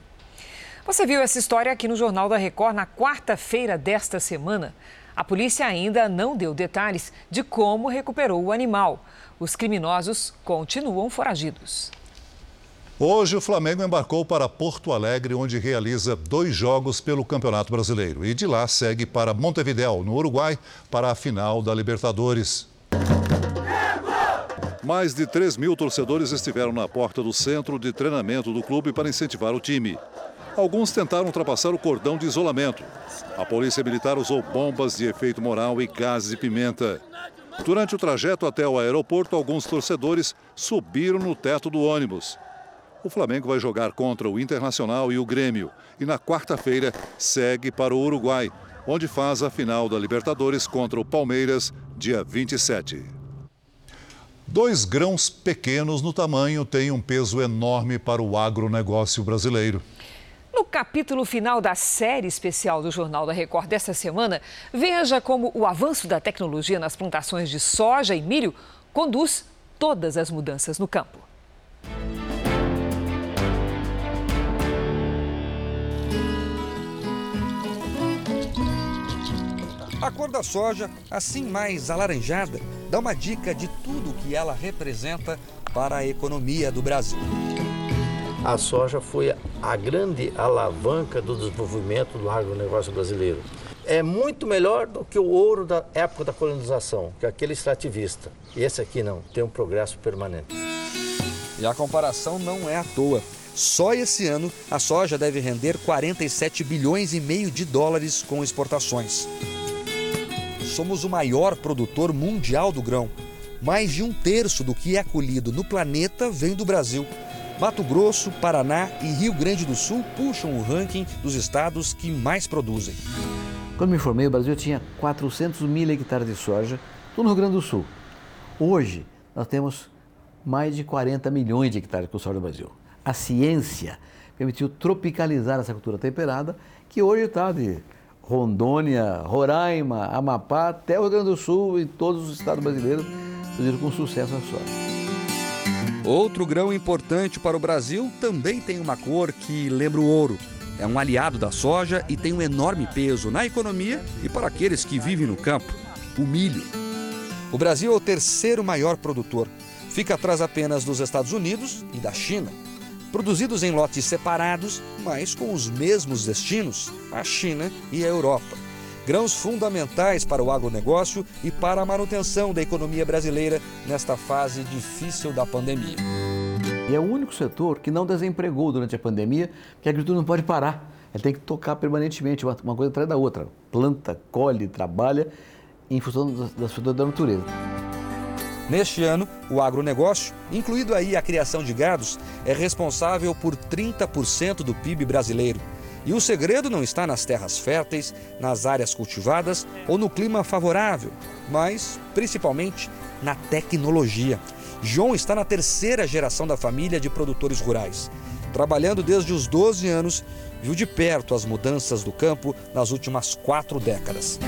Você viu essa história aqui no Jornal da Record na quarta-feira desta semana. A polícia ainda não deu detalhes de como recuperou o animal. Os criminosos continuam foragidos. Hoje, o Flamengo embarcou para Porto Alegre, onde realiza dois jogos pelo Campeonato Brasileiro. E de lá segue para Montevidéu, no Uruguai, para a final da Libertadores. Mais de 3 mil torcedores estiveram na porta do centro de treinamento do clube para incentivar o time. Alguns tentaram ultrapassar o cordão de isolamento. A polícia militar usou bombas de efeito moral e gases de pimenta. Durante o trajeto até o aeroporto, alguns torcedores subiram no teto do ônibus. O Flamengo vai jogar contra o Internacional e o Grêmio. E na quarta-feira segue para o Uruguai, onde faz a final da Libertadores contra o Palmeiras, dia 27. Dois grãos pequenos no tamanho têm um peso enorme para o agronegócio brasileiro. No capítulo final da série especial do Jornal da Record desta semana, veja como o avanço da tecnologia nas plantações de soja e milho conduz todas as mudanças no campo. A cor da soja, assim mais alaranjada, dá uma dica de tudo que ela representa para a economia do Brasil. A soja foi a grande alavanca do desenvolvimento do agronegócio brasileiro. É muito melhor do que o ouro da época da colonização, que é aquele extrativista. E esse aqui não, tem um progresso permanente. E a comparação não é à toa. Só esse ano, a soja deve render 47 bilhões e meio de dólares com exportações somos o maior produtor mundial do grão. Mais de um terço do que é colhido no planeta vem do Brasil. Mato Grosso, Paraná e Rio Grande do Sul puxam o ranking dos estados que mais produzem. Quando me formei, o Brasil tinha 400 mil hectares de soja, tudo no Rio Grande do Sul. Hoje, nós temos mais de 40 milhões de hectares com soja no Brasil. A ciência permitiu tropicalizar essa cultura temperada, que hoje está de Rondônia, Roraima, Amapá, até o Rio Grande do Sul e todos os estados brasileiros fizeram com sucesso a soja. Outro grão importante para o Brasil também tem uma cor que lembra o ouro. É um aliado da soja e tem um enorme peso na economia e para aqueles que vivem no campo, o milho. O Brasil é o terceiro maior produtor. Fica atrás apenas dos Estados Unidos e da China produzidos em lotes separados, mas com os mesmos destinos, a China e a Europa. Grãos fundamentais para o agronegócio e para a manutenção da economia brasileira nesta fase difícil da pandemia. E é o único setor que não desempregou durante a pandemia, que a agricultura não pode parar. Ele tem que tocar permanentemente, uma coisa atrás da outra. Planta, colhe, trabalha em função das frutas da natureza. Neste ano, o agronegócio, incluído aí a criação de gados, é responsável por 30% do PIB brasileiro. E o segredo não está nas terras férteis, nas áreas cultivadas ou no clima favorável, mas principalmente na tecnologia. João está na terceira geração da família de produtores rurais. Trabalhando desde os 12 anos, viu de perto as mudanças do campo nas últimas quatro décadas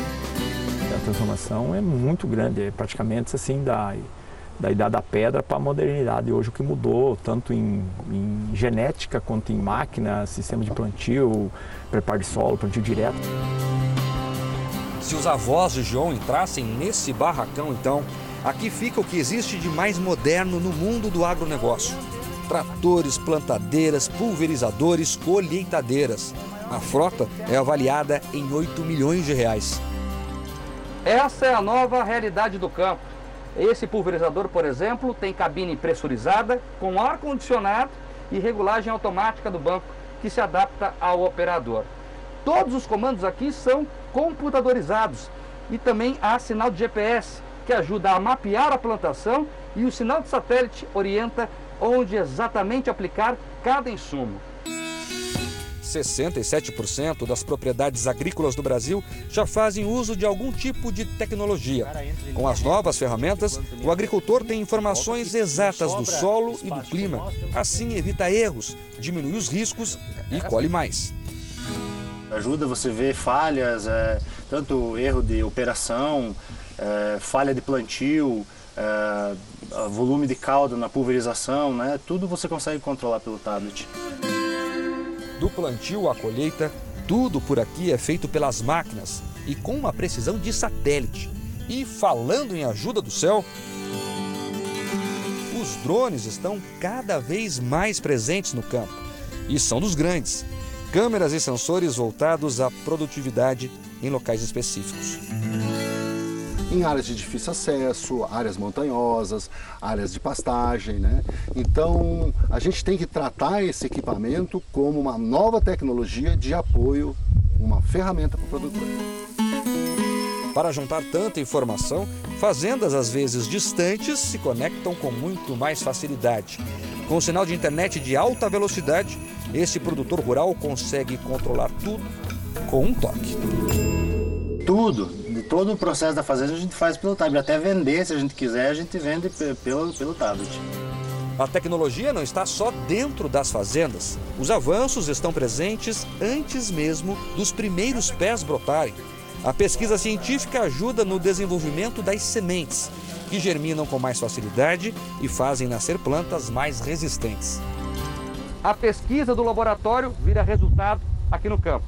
a transformação é muito grande, é praticamente assim da, da idade da pedra para a modernidade. Hoje o que mudou, tanto em, em genética quanto em máquina, sistema de plantio, preparo de solo, plantio direto. Se os avós de João entrassem nesse barracão, então, aqui fica o que existe de mais moderno no mundo do agronegócio. Tratores, plantadeiras, pulverizadores, colheitadeiras. A frota é avaliada em 8 milhões de reais. Essa é a nova realidade do campo. Esse pulverizador, por exemplo, tem cabine pressurizada, com ar-condicionado e regulagem automática do banco que se adapta ao operador. Todos os comandos aqui são computadorizados e também há sinal de GPS que ajuda a mapear a plantação e o sinal de satélite orienta onde exatamente aplicar cada insumo. 67% das propriedades agrícolas do Brasil já fazem uso de algum tipo de tecnologia. Com as novas ferramentas, o agricultor tem informações exatas do solo e do clima. Assim, evita erros, diminui os riscos e colhe mais. Ajuda você ver falhas, é, tanto erro de operação, é, falha de plantio, é, volume de calda na pulverização, né? Tudo você consegue controlar pelo tablet. Do plantio à colheita, tudo por aqui é feito pelas máquinas e com uma precisão de satélite. E falando em ajuda do céu, os drones estão cada vez mais presentes no campo e são dos grandes. Câmeras e sensores voltados à produtividade em locais específicos em áreas de difícil acesso, áreas montanhosas, áreas de pastagem. Né? Então, a gente tem que tratar esse equipamento como uma nova tecnologia de apoio, uma ferramenta para o produtor. Para juntar tanta informação, fazendas às vezes distantes se conectam com muito mais facilidade. Com o sinal de internet de alta velocidade, esse produtor rural consegue controlar tudo com um toque. Tudo, todo o processo da fazenda a gente faz pelo tablet. Até vender, se a gente quiser, a gente vende pelo, pelo tablet. A tecnologia não está só dentro das fazendas. Os avanços estão presentes antes mesmo dos primeiros pés brotarem. A pesquisa científica ajuda no desenvolvimento das sementes, que germinam com mais facilidade e fazem nascer plantas mais resistentes. A pesquisa do laboratório vira resultado aqui no campo.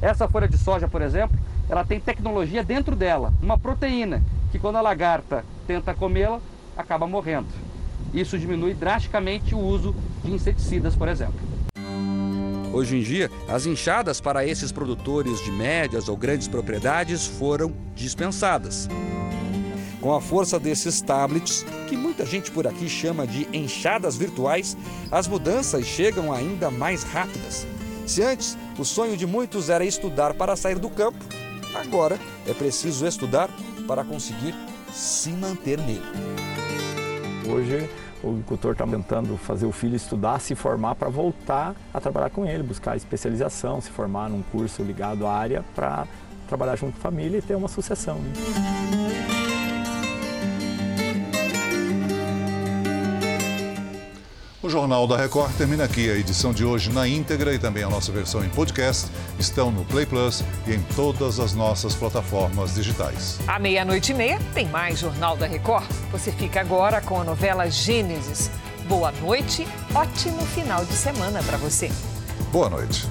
Essa folha de soja, por exemplo, ela tem tecnologia dentro dela, uma proteína, que quando a lagarta tenta comê-la, acaba morrendo. Isso diminui drasticamente o uso de inseticidas, por exemplo. Hoje em dia, as enxadas para esses produtores de médias ou grandes propriedades foram dispensadas. Com a força desses tablets, que muita gente por aqui chama de enxadas virtuais, as mudanças chegam ainda mais rápidas. Se antes o sonho de muitos era estudar para sair do campo, Agora é preciso estudar para conseguir se manter nele. Hoje o agricultor está tentando fazer o filho estudar, se formar para voltar a trabalhar com ele, buscar especialização, se formar num curso ligado à área para trabalhar junto com a família e ter uma sucessão. Né? O Jornal da Record termina aqui. A edição de hoje na íntegra e também a nossa versão em podcast estão no Play Plus e em todas as nossas plataformas digitais. À meia-noite e meia tem mais Jornal da Record. Você fica agora com a novela Gênesis. Boa noite, ótimo final de semana para você. Boa noite.